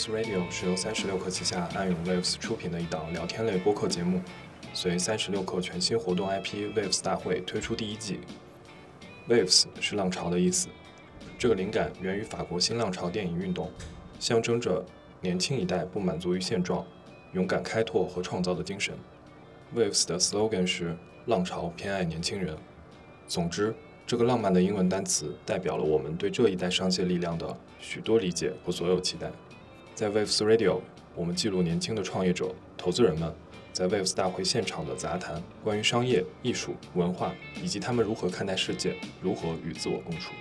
Waves Radio 是由三十六氪旗下暗涌 Waves 出品的一档聊天类播客节目。随三十六氪全新活动 IP Waves 大会推出第一季。Waves 是浪潮的意思，这个灵感源于法国新浪潮电影运动，象征着年轻一代不满足于现状、勇敢开拓和创造的精神。Waves 的 slogan 是“浪潮偏爱年轻人”。总之，这个浪漫的英文单词代表了我们对这一代商界力量的许多理解和所有期待。在 Waves Radio，我们记录年轻的创业者、投资人们在 Waves 大会现场的杂谈，关于商业、艺术、文化以及他们如何看待世界，如何与自我共处。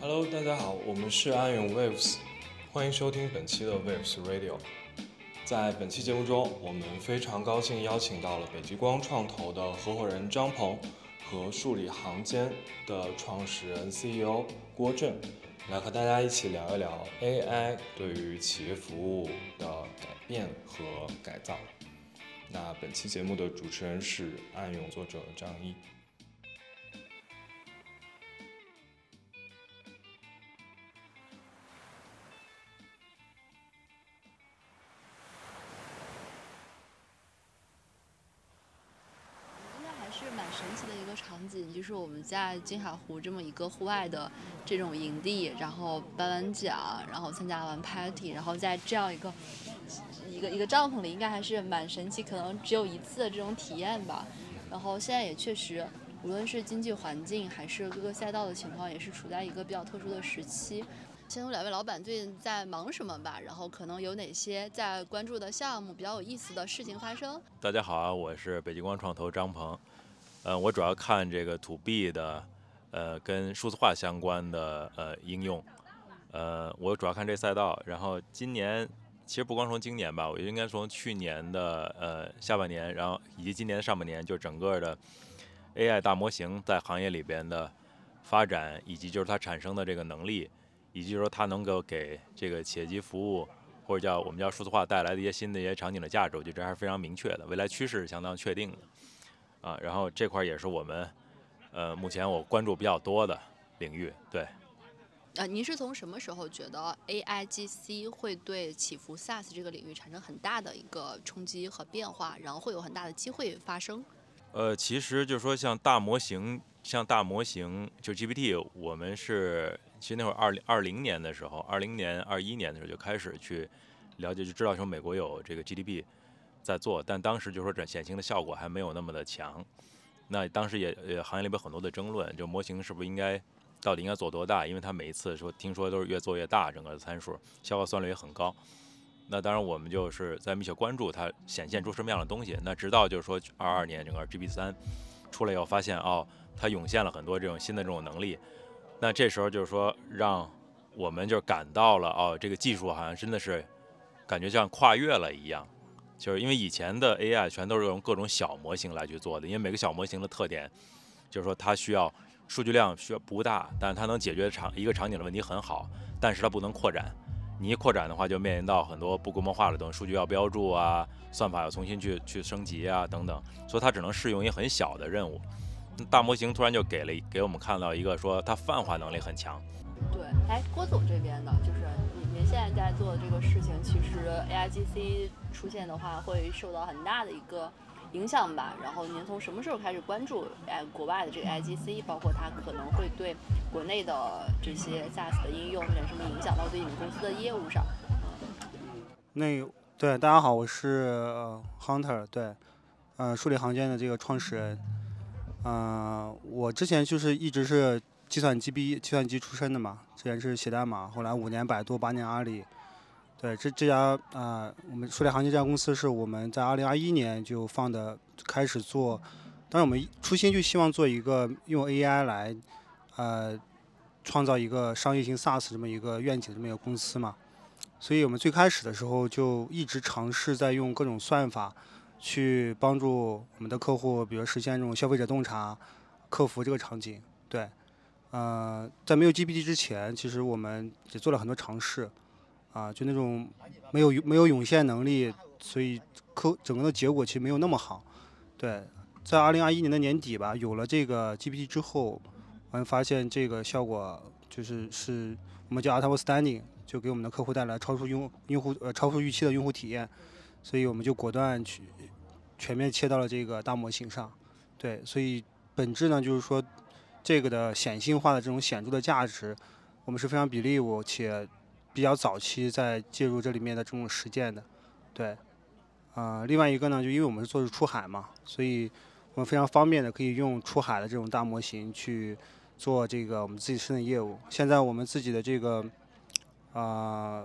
Hello，大家好，我们是安永 Waves。欢迎收听本期的 Waves Radio。在本期节目中，我们非常高兴邀请到了北极光创投的合伙人张鹏和数理行间的创始人 CEO 郭震，来和大家一起聊一聊 AI 对于企业服务的改变和改造。那本期节目的主持人是暗涌作者张一。就是我们在金海湖这么一个户外的这种营地，然后颁完奖，然后参加完 party，然后在这样一个一个一个帐篷里，应该还是蛮神奇，可能只有一次的这种体验吧。然后现在也确实，无论是经济环境还是各个赛道的情况，也是处在一个比较特殊的时期。先从两位老板最近在忙什么吧，然后可能有哪些在关注的项目，比较有意思的事情发生。大家好啊，我是北极光创投张鹏。呃，我主要看这个 to B 的，呃，跟数字化相关的呃应用，呃，我主要看这赛道。然后今年其实不光从今年吧，我应该从去年的呃下半年，然后以及今年上半年，就整个的 AI 大模型在行业里边的发展，以及就是它产生的这个能力，以及说它能够给这个企业级服务或者叫我们叫数字化带来的一些新的一些场景的价值，我觉得这还是非常明确的，未来趋势是相当确定的。啊，然后这块也是我们，呃，目前我关注比较多的领域。对。啊，您是从什么时候觉得 AIGC 会对起伏 SaaS 这个领域产生很大的一个冲击和变化，然后会有很大的机会发生？呃，其实就是说，像大模型，像大模型，就 GPT，我们是其实那会儿二零二零年的时候，二零年、二一年的时候就开始去了解，就知道说美国有这个 GDP。在做，但当时就说这显形的效果还没有那么的强。那当时也也行业里边很多的争论，就模型是不是应该到底应该做多大？因为它每一次说听说都是越做越大，整个的参数消耗算率也很高。那当然我们就是在密切关注它显现出什么样的东西。那直到就是说二二年整个 G P 三出来以后，发现哦，它涌现了很多这种新的这种能力。那这时候就是说让我们就感到了哦，这个技术好像真的是感觉像跨越了一样。就是因为以前的 AI 全都是用各种小模型来去做的，因为每个小模型的特点，就是说它需要数据量需要不大，但是它能解决场一个场景的问题很好，但是它不能扩展。你一扩展的话，就面临到很多不规模化的东西，数据要标注啊，算法要重新去去升级啊等等，所以它只能适用于很小的任务。大模型突然就给了给我们看到一个说它泛化能力很强。对，哎，郭总这边的就是。现在在做的这个事情，其实 AIGC 出现的话，会受到很大的一个影响吧？然后您从什么时候开始关注哎国外的这个 AIGC，包括它可能会对国内的这些 SaaS 的应用产生什么影响，到对你们公司的业务上？嗯那对，大家好，我是 Hunter，对，嗯，数理行间的这个创始人，嗯，我之前就是一直是。计算机毕业计算机出身的嘛，前是写代码，后来五年百度，八年阿里。对，这这家啊，我们数理行业这家公司是我们在二零二一年就放的，开始做。当然，我们初心就希望做一个用 AI 来，呃，创造一个商业型 SaaS 这么一个愿景这么一个公司嘛。所以我们最开始的时候就一直尝试在用各种算法去帮助我们的客户，比如实现这种消费者洞察、客服这个场景。对。呃，在没有 GPT 之前，其实我们也做了很多尝试，啊，就那种没有没有涌现能力，所以客整个的结果其实没有那么好。对，在二零二一年的年底吧，有了这个 GPT 之后，我们发现这个效果就是是我们叫 outstanding，就给我们的客户带来超出用用户呃超出预期的用户体验，所以我们就果断去全面切到了这个大模型上。对，所以本质呢就是说，这个的显性化的这种显著的价值，我们是非常 believe 且比较早期在介入这里面的这种实践的。对，啊，另外一个呢，就因为我们是做出海嘛，所以。我们非常方便的可以用出海的这种大模型去做这个我们自己生的业务。现在我们自己的这个啊，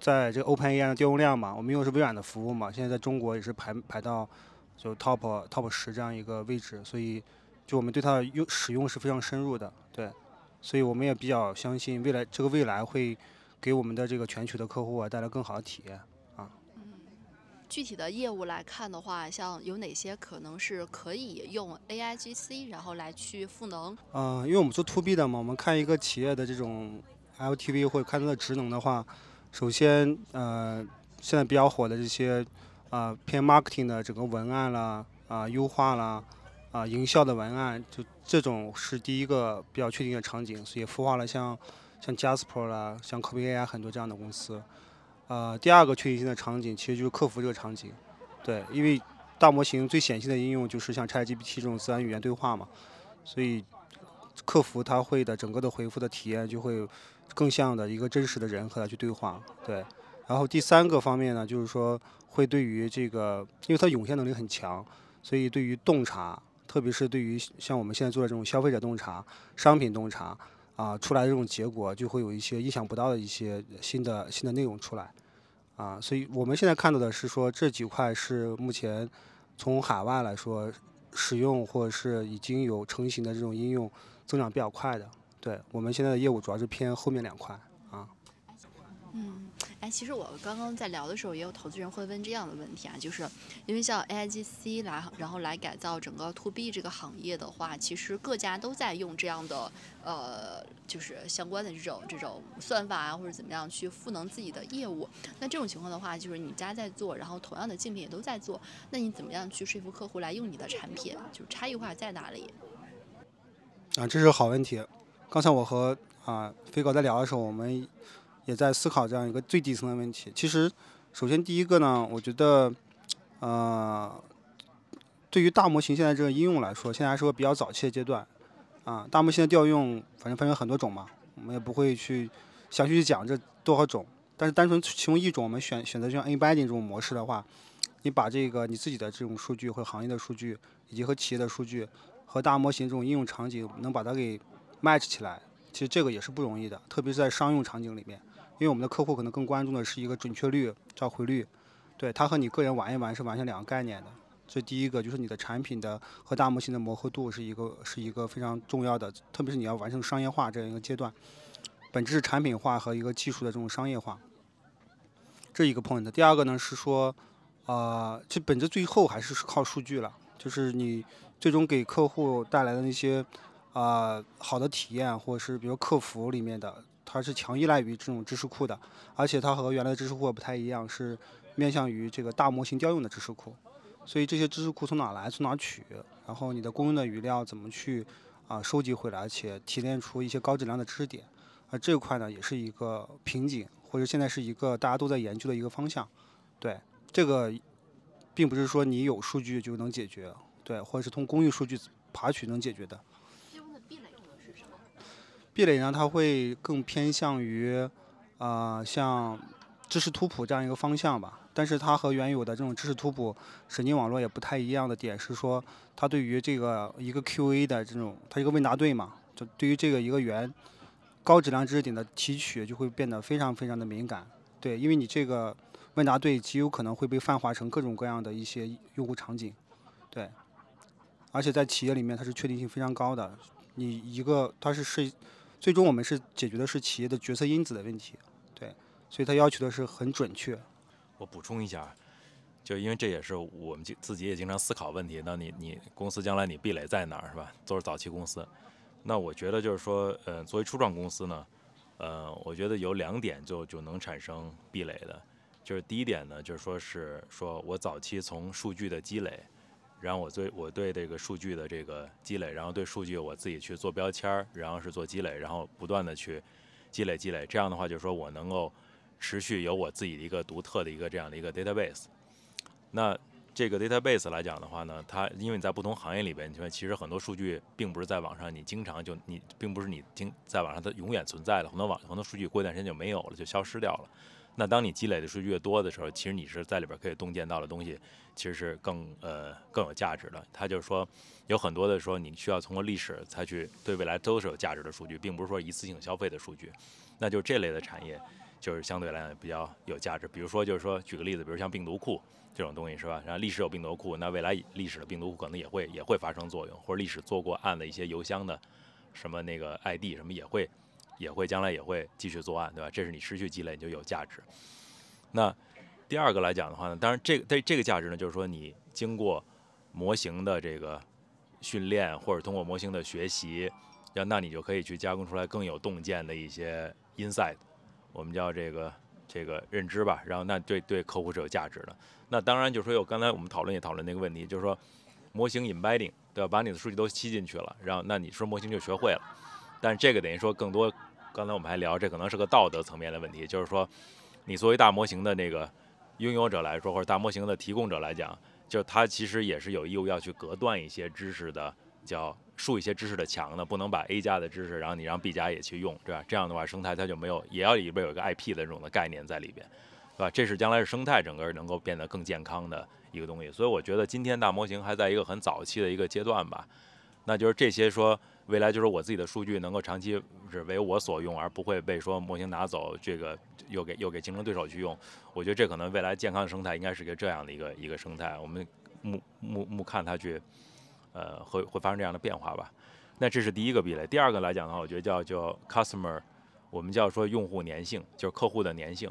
在这个 OpenAI 的调用量嘛，我们用的是微软的服务嘛，现在在中国也是排排到就 Top Top 十这样一个位置，所以就我们对它的用使用是非常深入的，对，所以我们也比较相信未来这个未来会给我们的这个全球的客户啊带来更好的体验啊。嗯。具体的业务来看的话，像有哪些可能是可以用 AIGC 然后来去赋能？嗯，因为我们做 To B 的嘛，我们看一个企业的这种 LTV 或者看它的职能的话，首先呃，现在比较火的这些啊偏 marketing 的整个文案啦啊优化啦啊营销的文案，就这种是第一个比较确定的场景，所以孵化了像像 Jasper 啦，像 Copy AI 很多这样的公司。呃，第二个确定性的场景其实就是客服这个场景，对，因为大模型最显性的应用就是像 ChatGPT 这种自然语言对话嘛，所以客服他会的整个的回复的体验就会更像的一个真实的人和他去对话，对。然后第三个方面呢，就是说会对于这个，因为它涌现能力很强，所以对于洞察，特别是对于像我们现在做的这种消费者洞察、商品洞察。啊，出来的这种结果就会有一些意想不到的一些新的新的内容出来，啊，所以我们现在看到的是说这几块是目前从海外来说使用或者是已经有成型的这种应用增长比较快的，对我们现在的业务主要是偏后面两块。哎，其实我刚刚在聊的时候，也有投资人会问这样的问题啊，就是因为像 AIGC 来，然后来改造整个 To B 这个行业的话，其实各家都在用这样的呃，就是相关的这种这种算法啊，或者怎么样去赋能自己的业务。那这种情况的话，就是你家在做，然后同样的竞品也都在做，那你怎么样去说服客户来用你的产品？就是差异化在哪里？啊，这是个好问题。刚才我和啊飞哥在聊的时候，我们。也在思考这样一个最底层的问题。其实，首先第一个呢，我觉得，呃，对于大模型现在这个应用来说，现在还是个比较早期的阶段。啊，大模型的调用，反正分成很多种嘛，我们也不会去详细去讲这多少种。但是单纯其中一种，我们选选择像 embedding 这种模式的话，你把这个你自己的这种数据和行业的数据，以及和企业的数据，和大模型这种应用场景，能把它给 match 起来，其实这个也是不容易的，特别是在商用场景里面。因为我们的客户可能更关注的是一个准确率、召回率，对它和你个人玩一玩是完全两个概念的。这第一个就是你的产品的和大模型的磨合度是一个是一个非常重要的，特别是你要完成商业化这样一个阶段，本质是产品化和一个技术的这种商业化。这一个 point。第二个呢是说，呃，这本质最后还是靠数据了，就是你最终给客户带来的那些啊好的体验，或者是比如客服里面的。它是强依赖于这种知识库的，而且它和原来的知识库不太一样，是面向于这个大模型调用的知识库。所以这些知识库从哪来，从哪取，然后你的公用的语料怎么去啊收集回来，且提炼出一些高质量的知识点，而这块呢也是一个瓶颈，或者现在是一个大家都在研究的一个方向。对，这个并不是说你有数据就能解决，对，或者是从公用数据爬取能解决的。壁垒呢，它会更偏向于，呃，像知识图谱这样一个方向吧。但是它和原有的这种知识图谱神经网络也不太一样的点是说，它对于这个一个 QA 的这种，它一个问答对嘛，就对于这个一个源高质量知识点的提取就会变得非常非常的敏感。对，因为你这个问答对极有可能会被泛化成各种各样的一些用户场景。对，而且在企业里面它是确定性非常高的。你一个它是是。最终我们是解决的是企业的决策因子的问题，对，所以它要求的是很准确。我补充一下，就因为这也是我们自己也经常思考问题。那你你公司将来你壁垒在哪儿是吧？都是早期公司，那我觉得就是说，呃，作为初创公司呢，呃，我觉得有两点就就能产生壁垒的，就是第一点呢，就是说是说我早期从数据的积累，然后我对我对这个数据的这个积累，然后对数据我自己去做标签儿，然后是做积累，然后不断的去积累积累。这样的话，就是说我能够持续有我自己的一个独特的一个这样的一个 database。那这个 database 来讲的话呢，它因为你在不同行业里边，你说其实很多数据并不是在网上，你经常就你并不是你经在网上它永远存在的，很多网很多数据过一段时间就没有了，就消失掉了。那当你积累的数据越多的时候，其实你是在里边可以洞见到的东西，其实是更呃更有价值的。它就是说有很多的说你需要通过历史才去对未来都是有价值的数据，并不是说一次性消费的数据。那就是这类的产业就是相对来讲比较有价值。比如说就是说举个例子，比如像病毒库这种东西是吧？然后历史有病毒库，那未来历史的病毒库可能也会也会发生作用，或者历史做过案的一些邮箱的什么那个 ID 什么也会。也会将来也会继续作案，对吧？这是你持续积累，你就有价值。那第二个来讲的话呢，当然这个这这个价值呢，就是说你经过模型的这个训练，或者通过模型的学习，那那你就可以去加工出来更有洞见的一些 insight，我们叫这个这个认知吧。然后那对对客户是有价值的。那当然就是说有刚才我们讨论也讨论那个问题，就是说模型 embedding，对吧？把你的数据都吸进去了，然后那你说模型就学会了。但这个等于说更多。刚才我们还聊，这可能是个道德层面的问题，就是说，你作为大模型的那个拥有者来说，或者大模型的提供者来讲，就他其实也是有义务要去隔断一些知识的，叫竖一些知识的墙的，不能把 A 加的知识，然后你让 B 加也去用，对吧？这样的话，生态它就没有，也要里边有一个 IP 的这种的概念在里边，对吧？这是将来是生态整个能够变得更健康的一个东西。所以我觉得今天大模型还在一个很早期的一个阶段吧，那就是这些说。未来就是我自己的数据能够长期是为我所用，而不会被说模型拿走，这个又给又给竞争对手去用。我觉得这可能未来健康的生态应该是一个这样的一个一个生态。我们目目目看它去，呃，会会发生这样的变化吧。那这是第一个壁垒。第二个来讲的话，我觉得叫叫 customer，我们叫说用户粘性，就是客户的粘性。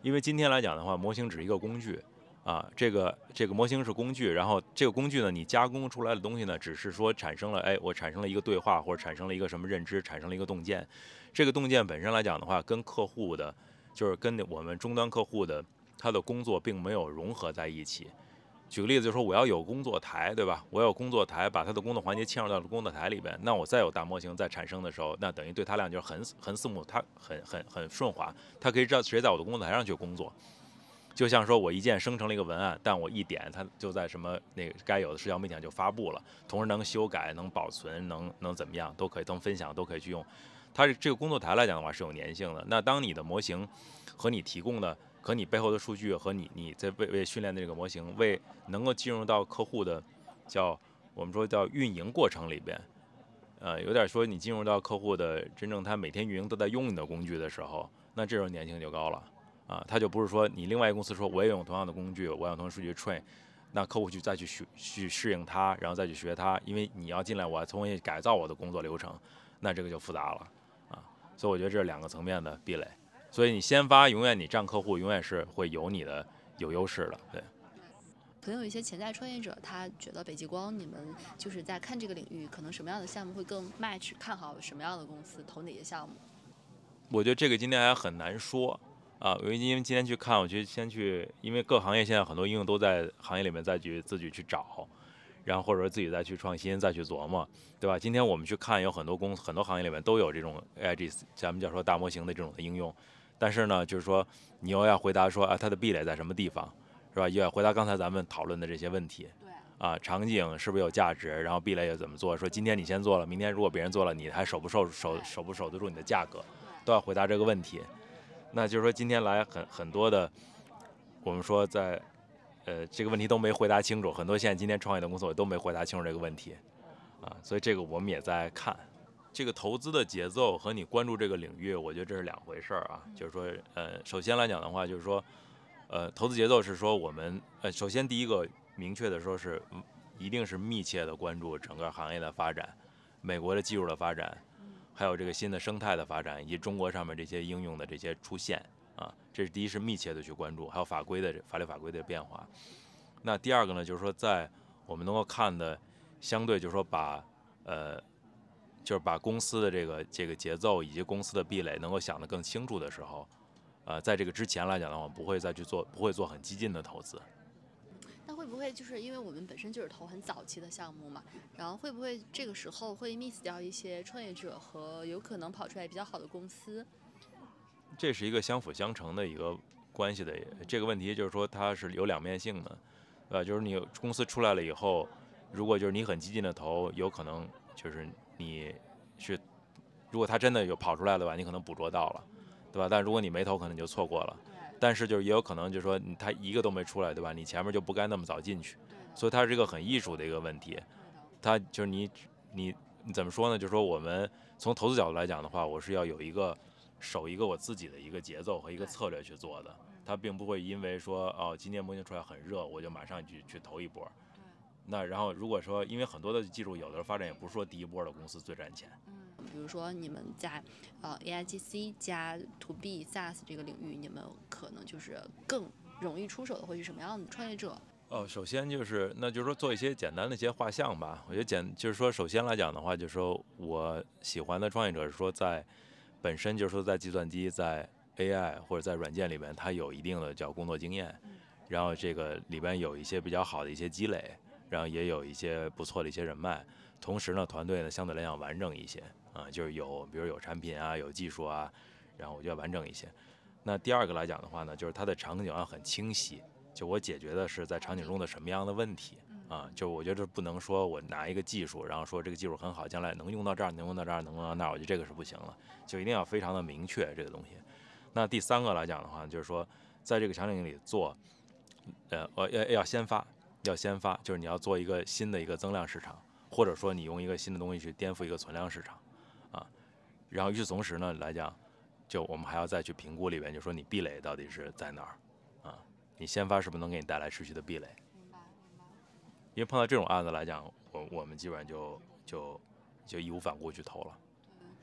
因为今天来讲的话，模型只是一个工具。啊，这个这个模型是工具，然后这个工具呢，你加工出来的东西呢，只是说产生了，哎，我产生了一个对话，或者产生了一个什么认知，产生了一个洞见。这个洞见本身来讲的话，跟客户的，就是跟我们终端客户的他的工作并没有融合在一起。举个例子，就是说我要有工作台，对吧？我有工作台，把他的工作环节嵌入到了工作台里边，那我再有大模型再产生的时候，那等于对他俩就是很很四目，他很很很顺滑，他可以知道谁在我的工作台上去工作。就像说，我一键生成了一个文案，但我一点，它就在什么那个该有的社交媒体上就发布了，同时能修改、能保存、能能怎么样，都可以能分享，都可以去用。它这个工作台来讲的话是有粘性的。那当你的模型和你提供的、和你背后的数据和你你在为为训练的这个模型，为能够进入到客户的叫我们说叫运营过程里边，呃，有点说你进入到客户的真正他每天运营都在用你的工具的时候，那这时候粘性就高了。啊，他就不是说你另外一个公司说我也用同样的工具，我用同样数据 train，那客户去再去学去适应它，然后再去学它，因为你要进来，我要重新改造我的工作流程，那这个就复杂了啊。所以我觉得这是两个层面的壁垒。所以你先发，永远你占客户，永远是会有你的有优势的。对。可能有一些潜在创业者，他觉得北极光你们就是在看这个领域，可能什么样的项目会更 match，看好什么样的公司，投哪些项目？我觉得这个今天还很难说。啊，因为因为今天去看，我觉得先去，因为各行业现在很多应用都在行业里面再去自己去找，然后或者说自己再去创新，再去琢磨，对吧？今天我们去看，有很多公很多行业里面都有这种 AIG，咱们叫说大模型的这种的应用，但是呢，就是说你又要回答说啊，它的壁垒在什么地方，是吧？又要回答刚才咱们讨论的这些问题，对，啊，场景是不是有价值？然后壁垒又怎么做？说今天你先做了，明天如果别人做了，你还守不守守守不守得住你的价格？都要回答这个问题。那就是说，今天来很很多的，我们说在，呃，这个问题都没回答清楚。很多现在今天创业的公司，我都没回答清楚这个问题，啊，所以这个我们也在看。这个投资的节奏和你关注这个领域，我觉得这是两回事儿啊。就是说，呃，首先来讲的话，就是说，呃，投资节奏是说我们，呃，首先第一个明确的说是，一定是密切的关注整个行业的发展，美国的技术的发展。还有这个新的生态的发展，以及中国上面这些应用的这些出现啊，这是第一是密切的去关注，还有法规的法律法规的变化。那第二个呢，就是说在我们能够看的相对就是说把呃，就是把公司的这个这个节奏以及公司的壁垒能够想得更清楚的时候，呃，在这个之前来讲的话，我们不会再去做，不会做很激进的投资。会不会就是因为我们本身就是投很早期的项目嘛，然后会不会这个时候会 miss 掉一些创业者和有可能跑出来比较好的公司？这是一个相辅相成的一个关系的这个问题，就是说它是有两面性的，呃，就是你公司出来了以后，如果就是你很激进的投，有可能就是你是如果他真的有跑出来的话，你可能捕捉到了，对吧？但如果你没投，可能就错过了。但是就是也有可能就是说他一个都没出来，对吧？你前面就不该那么早进去，所以它是一个很艺术的一个问题。它就是你你你怎么说呢？就是说我们从投资角度来讲的话，我是要有一个。守一个我自己的一个节奏和一个策略去做的，它并不会因为说哦，今年模型出来很热，我就马上去去投一波。那然后如果说因为很多的技术有的时候发展也不是说第一波的公司最赚钱。比如说你们在呃 AIGC 加 To B SaaS 这个领域，你们可能就是更容易出手的会是什么样的创业者？哦，首先就是那就是说做一些简单的一些画像吧。我觉得简就是说首先来讲的话，就是说我喜欢的创业者是说在。本身就是说，在计算机、在 AI 或者在软件里面，它有一定的叫工作经验，然后这个里边有一些比较好的一些积累，然后也有一些不错的一些人脉，同时呢，团队呢相对来讲完整一些啊，就是有比如有产品啊，有技术啊，然后我觉得完整一些。那第二个来讲的话呢，就是它的场景要很清晰，就我解决的是在场景中的什么样的问题。啊，就我觉得不能说我拿一个技术，然后说这个技术很好，将来能用到这儿，能用到这儿，能用到那儿，我觉得这个是不行了，就一定要非常的明确这个东西。那第三个来讲的话，就是说在这个场景里做，呃，我要要先发，要先发，就是你要做一个新的一个增量市场，或者说你用一个新的东西去颠覆一个存量市场，啊，然后与此同时呢来讲，就我们还要再去评估里边，就说你壁垒到底是在哪儿，啊，你先发是不是能给你带来持续的壁垒？因为碰到这种案子来讲，我我们基本上就就就义无反顾去投了。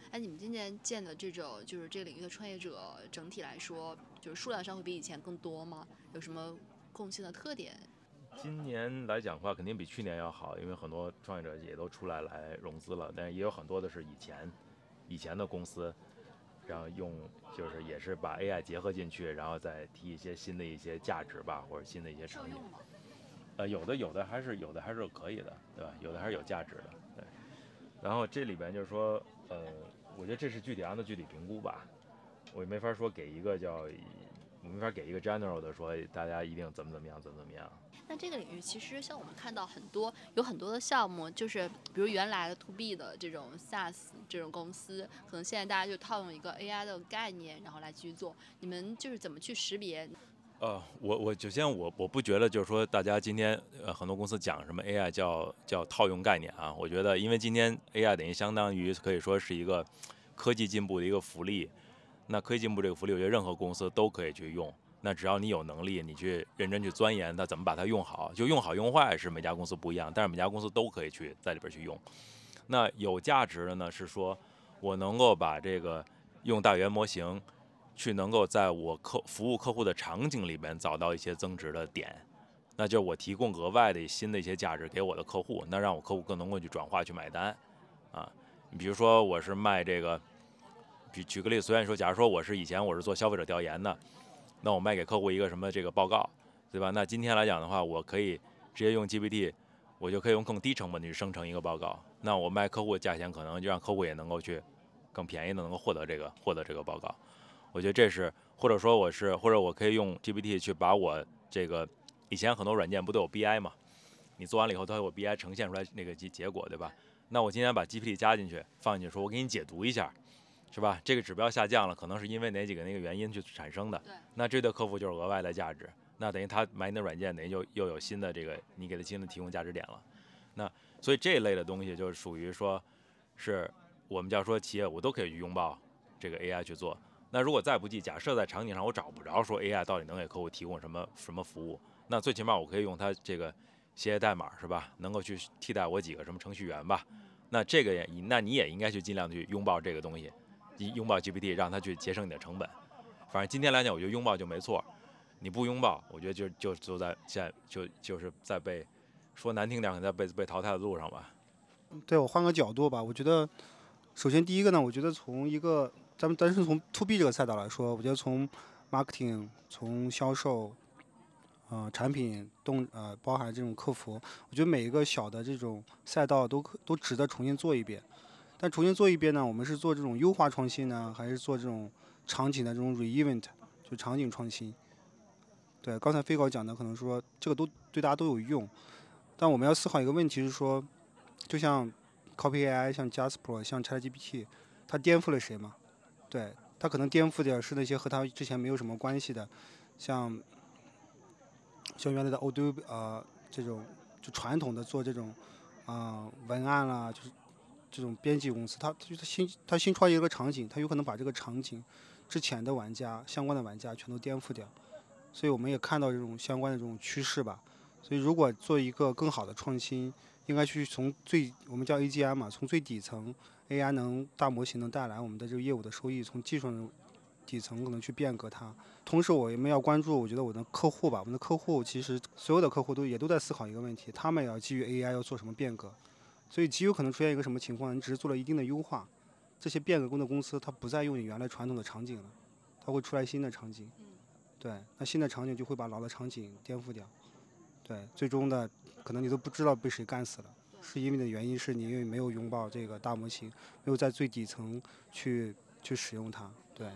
哎，你们今年见的这种就是这个领域的创业者，整体来说就是数量上会比以前更多吗？有什么共性的特点？今年来讲的话，肯定比去年要好，因为很多创业者也都出来来融资了，但是也有很多的是以前以前的公司，然后用就是也是把 AI 结合进去，然后再提一些新的一些价值吧，或者新的一些场景。呃，有的有的还是有的还是可以的，对吧？有的还是有价值的，对。然后这里边就是说，呃，我觉得这是具体案子具体评估吧，我也没法说给一个叫，我没法给一个 general 的说大家一定怎么怎么样，怎么怎么样。那这个领域其实像我们看到很多有很多的项目，就是比如原来的 to B 的这种 SaaS 这种公司，可能现在大家就套用一个 AI 的概念，然后来继续做。你们就是怎么去识别？呃，我我首先我我不觉得就是说大家今天呃很多公司讲什么 AI 叫叫套用概念啊，我觉得因为今天 AI 等于相当于可以说是一个科技进步的一个福利，那科技进步这个福利，我觉得任何公司都可以去用，那只要你有能力，你去认真去钻研它怎么把它用好，就用好用坏是每家公司不一样，但是每家公司都可以去在里边去用。那有价值的呢是说我能够把这个用大语言模型。去能够在我客服务客户的场景里边找到一些增值的点，那就是我提供额外的新的一些价值给我的客户，那让我客户更能够去转化去买单，啊，你比如说我是卖这个，举举个例子，虽然说，假如说我是以前我是做消费者调研的，那我卖给客户一个什么这个报告，对吧？那今天来讲的话，我可以直接用 GPT，我就可以用更低成本去生成一个报告，那我卖客户的价钱可能就让客户也能够去更便宜的能够获得这个获得这个报告。我觉得这是，或者说我是，或者我可以用 GPT 去把我这个以前很多软件不都有 BI 嘛？你做完了以后，它有 BI 呈现出来那个结结果，对吧？那我今天把 GPT 加进去，放进去，说我给你解读一下，是吧？这个指标下降了，可能是因为哪几个那个原因去产生的？那这对客户就是额外的价值，那等于他买你的软件，等于就又有新的这个你给他新的提供价值点了。那所以这一类的东西就是属于说，是我们叫说企业我都可以去拥抱这个 AI 去做。那如果再不济，假设在场景上我找不着说 AI 到底能给客户提供什么什么服务，那最起码我可以用它这个写写代码是吧？能够去替代我几个什么程序员吧？那这个也，那你也应该去尽量去拥抱这个东西，你拥抱 GPT，让它去节省你的成本。反正今天来讲，我觉得拥抱就没错。你不拥抱，我觉得就就就在现在就就是在被说难听点，在被被淘汰的路上吧。对我换个角度吧，我觉得首先第一个呢，我觉得从一个。咱们单是从 to B 这个赛道来说，我觉得从 marketing、从销售，呃产品动呃包含这种客服，我觉得每一个小的这种赛道都可都值得重新做一遍。但重新做一遍呢，我们是做这种优化创新呢，还是做这种场景的这种 re-event，就场景创新？对，刚才飞高讲的可能说这个都对大家都有用，但我们要思考一个问题是说，就像 Copy AI、像 Jasper、像 ChatGPT，它颠覆了谁吗？对，它可能颠覆的是那些和它之前没有什么关系的，像像原来的 Adobe 呃这种就传统的做这种啊、文案啦，就是这种编辑公司，它它新它新创业一个场景，它有可能把这个场景之前的玩家相关的玩家全都颠覆掉。所以我们也看到这种相关的这种趋势吧。所以如果做一个更好的创新，应该去从最我们叫 AGI 嘛，从最底层 AI 能大模型能带来我们的这个业务的收益，从技术底层可能去变革它。同时我们要关注，我觉得我的客户吧，我们的客户其实所有的客户都也都在思考一个问题，他们也要基于 AI 要做什么变革。所以极有可能出现一个什么情况，你只是做了一定的优化，这些变革工的公司它不再用你原来传统的场景了，它会出来新的场景。对，那新的场景就会把老的场景颠覆掉。对，最终的可能你都不知道被谁干死了，是因为的原因是你因为没有拥抱这个大模型，没有在最底层去去使用它。对，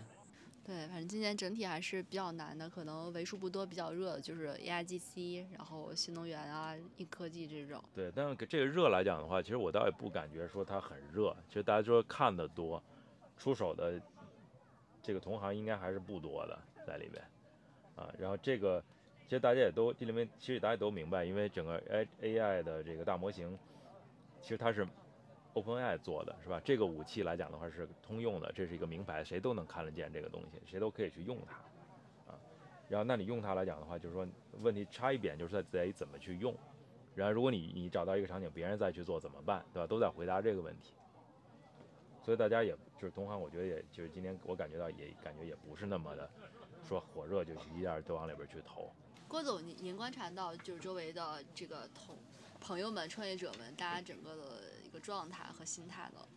对，反正今年整体还是比较难的，可能为数不多比较热的就是 AIGC，然后新能源啊、硬科技这种。对，但是这个热来讲的话，其实我倒也不感觉说它很热。其实大家说看的多，出手的这个同行应该还是不多的在里面啊。然后这个其实大家也都这里面其实大家都明白，因为整个 A AI 的这个大模型，其实它是 OpenAI 做的，是吧？这个武器来讲的话是通用的，这是一个名牌，谁都能看得见这个东西，谁都可以去用它啊。然后那你用它来讲的话，就是说问题差一点就是在在于怎么去用。然后如果你你找到一个场景，别人再去做怎么办，对吧？都在回答这个问题。所以大家也就是同行，我觉得也就是今天我感觉到也感觉也不是那么的说火热，就一下都往里边去投。郭总，您您观察到就是周围的这个同朋友们、创业者们，大家整个的状态和心态了？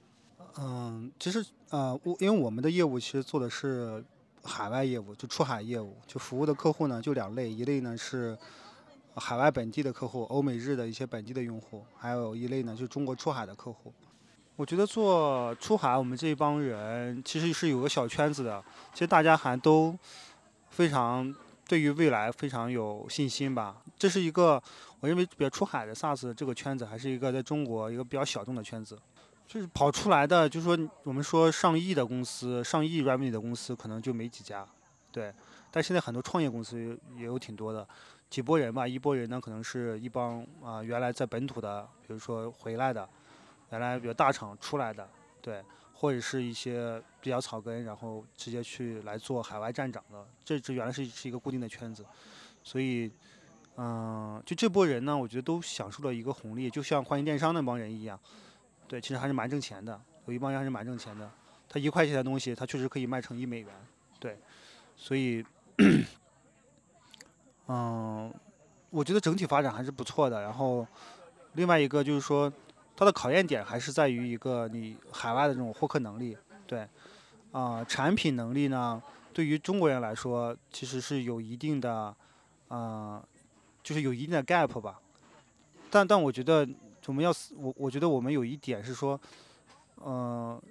嗯，其实呃，我因为我们的业务其实做的是海外业务，就出海业务，就服务的客户呢就两类，一类呢是海外本地的客户，欧美日的一些本地的用户，还有一类呢就是中国出海的客户。我觉得做出海，我们这一帮人其实是有个小圈子的，其实大家还都非常对于未来非常有信心吧。这是一个我认为比较出海的 SaaS 这个圈子，还是一个在中国一个比较小众的圈子。就是跑出来的，就是说我们说上亿的公司、上亿 revenue 的公司可能就没几家，对。但现在很多创业公司也有挺多的，几波人吧。一波人呢，可能是一帮啊、原来在本土的，比如说回来的，原来比较大厂出来的，对，或者是一些比较草根，然后直接去来做海外站长的，这这原来是是一个固定的圈子，所以。嗯，就这波人呢，我觉得都享受了一个红利，就像欢迎电商那帮人一样，对，其实还是蛮挣钱的。有一帮人还是蛮挣钱的，他一块钱的东西，他确实可以卖成一美元，对，所以，嗯，我觉得整体发展还是不错的。然后，另外一个就是说，它的考验点还是在于一个你海外的这种获客能力，对，啊、产品能力呢，对于中国人来说，其实是有一定的，啊、就是有一定的 gap 吧。但但我觉得我们要我我觉得我们有一点是说，呃，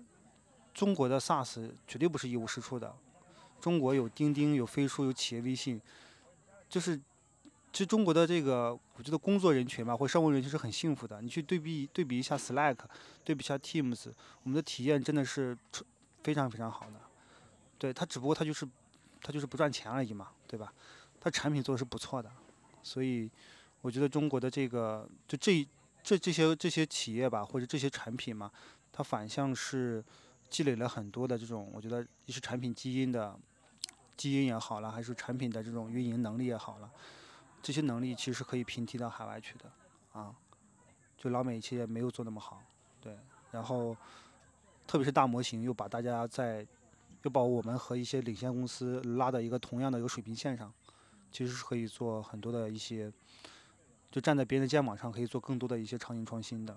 中国的 SaaS 绝对不是一无是处的。中国有钉钉，有飞书，有企业微信，就是其实中国的这个，我觉得工作人群吧，或商务人群是很幸福的。你去对比对比一下 Slack，对比一下 Teams，我们的体验真的是非常非常好的。对它，只不过它就是它就是不赚钱而已嘛，对吧？它产品做的是不错的，所以我觉得中国的这个就这这这些这些企业吧，或者这些产品嘛，它反向是积累了很多的这种，我觉得一是产品基因的基因也好了，还是产品的这种运营能力也好了，这些能力其实可以平替到海外去的啊。就老美企业没有做那么好，对，然后特别是大模型又把大家在又把我们和一些领先公司拉到一个同样的一个水平线上，其实是可以做很多的一些，就站在别人的肩膀上可以做更多的一些场景创新的。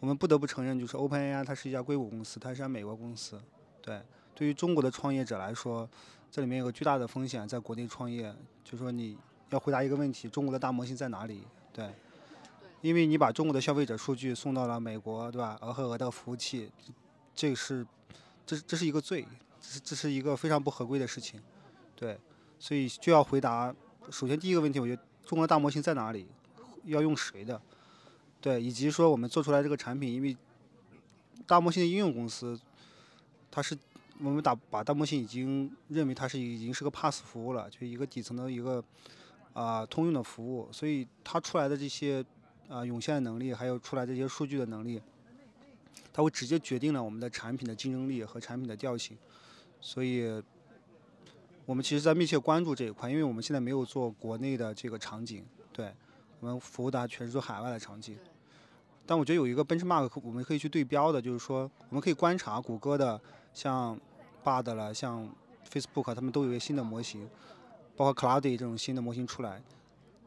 我们不得不承认，就是 OpenAI 它是一家硅谷公司，它是一家美国公司。对，对于中国的创业者来说，这里面有个巨大的风险，在国内创业，就是说你要回答一个问题：中国的大模型在哪里？对，因为你把中国的消费者数据送到了美国，对吧？俄和俄的服务器，这个是，这这是一个罪，这是这是一个非常不合规的事情，对，所以就要回答。首先第一个问题，我觉得中国大模型在哪里？要用谁的？对，以及说我们做出来这个产品，因为大模型的应用公司，它是我们打把大模型已经认为它是已经是个 pass 服务了，就一个底层的一个啊通用的服务，所以它出来的这些啊涌现的能力，还有出来这些数据的能力，它会直接决定了我们的产品的竞争力和产品的调性，所以。我们其实，在密切关注这一块，因为我们现在没有做国内的这个场景，对我们服务的全是做海外的场景。但我觉得有一个 benchmark，我们可以去对标的，就是说，我们可以观察谷歌的，像 Bard 了，像 Facebook，他们都有一个新的模型，包括 Cloudy 这种新的模型出来，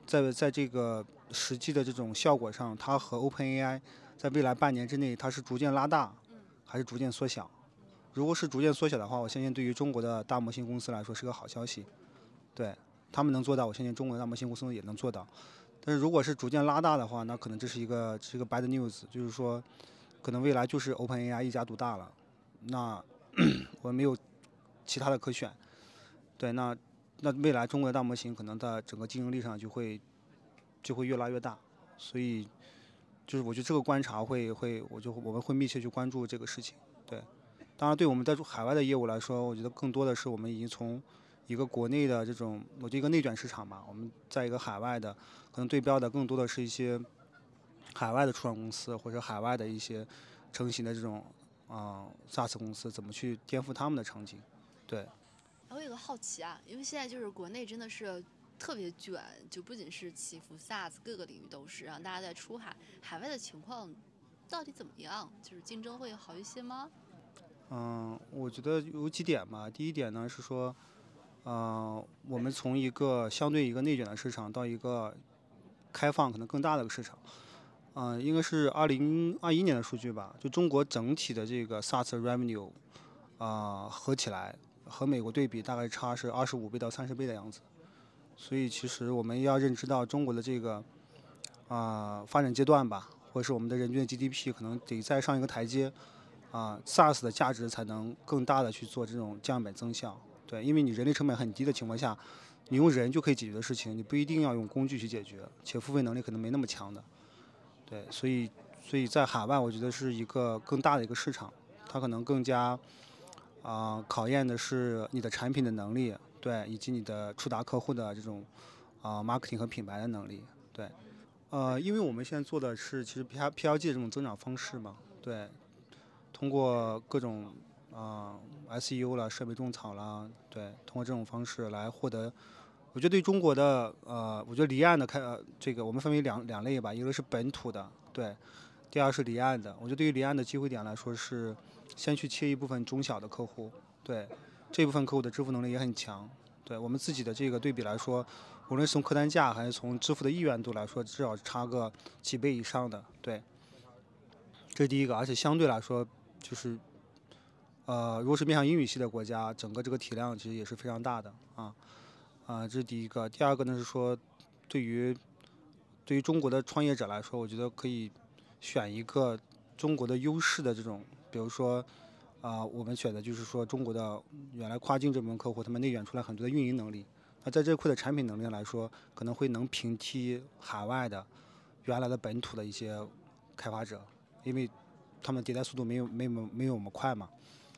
在在这个实际的这种效果上，它和 OpenAI 在未来半年之内，它是逐渐拉大，还是逐渐缩小？如果是逐渐缩小的话，我相信对于中国的大模型公司来说是个好消息，对他们能做到，我相信中国的大模型公司也能做到。但是如果是逐渐拉大的话，那可能这是一个是一个 bad news，就是说，可能未来就是 OpenAI 一家独大了，那我们没有其他的可选，对，那那未来中国的大模型可能在整个竞争力上就会就会越拉越大，所以就是我觉得这个观察会会，我就我们会密切去关注这个事情，当然，对我们在海外的业务来说，我觉得更多的是我们已经从一个国内的这种，我觉得一个内卷市场嘛，我们在一个海外的，可能对标的更多的是一些海外的初创公司或者海外的一些成型的这种啊 SaaS 公司，怎么去颠覆他们的场景？对。我有个好奇啊，因为现在就是国内真的是特别卷，就不仅是起伏 SaaS 各个领域都是，然后大家在出海，海外的情况到底怎么样？就是竞争会好一些吗？嗯，我觉得有几点吧。第一点呢是说，呃，我们从一个相对一个内卷的市场到一个开放可能更大的一个市场。嗯，应该是二零二一年的数据吧。就中国整体的这个 SaaS revenue，啊，合起来和美国对比大概差是二十五倍到三十倍的样子。所以其实我们要认知到中国的这个啊发展阶段吧，或者是我们的人均 GDP 可能得再上一个台阶。啊，SaaS 的价值才能更大的去做这种降本增效，对，因为你人力成本很低的情况下，你用人就可以解决的事情，你不一定要用工具去解决，且付费能力可能没那么强的，对，所以，所以在海外我觉得是一个更大的一个市场，它可能更加啊考验的是你的产品的能力，对，以及你的触达客户的这种啊 marketing 和品牌的能力，对，呃，因为我们现在做的是其实 P R P L G 这种增长方式嘛，对。通过各种啊 SEO 了、设备种草了，对，通过这种方式来获得。我觉得对中国的呃，我觉得离岸的开这个，我们分为两两类吧，一个是本土的，对，第二是离岸的。我觉得对于离岸的机会点来说，是先去切一部分中小的客户，对，这部分客户的支付能力也很强。对我们自己的这个对比来说，无论是从客单价还是从支付的意愿度来说，至少差个几倍以上的，对。这是第一个，而且相对来说。就是，呃，如果是面向英语系的国家，整个这个体量其实也是非常大的啊，啊，这是第一个。第二个呢是说，对于对于中国的创业者来说，我觉得可以选一个中国的优势的这种，比如说啊，我们选的就是说中国的原来跨境这门客户，他们内卷出来很多的运营能力，那在这块的产品能力来说，可能会能平替海外的原来的本土的一些开发者，因为。他们迭代速度没有没有没有我们快嘛，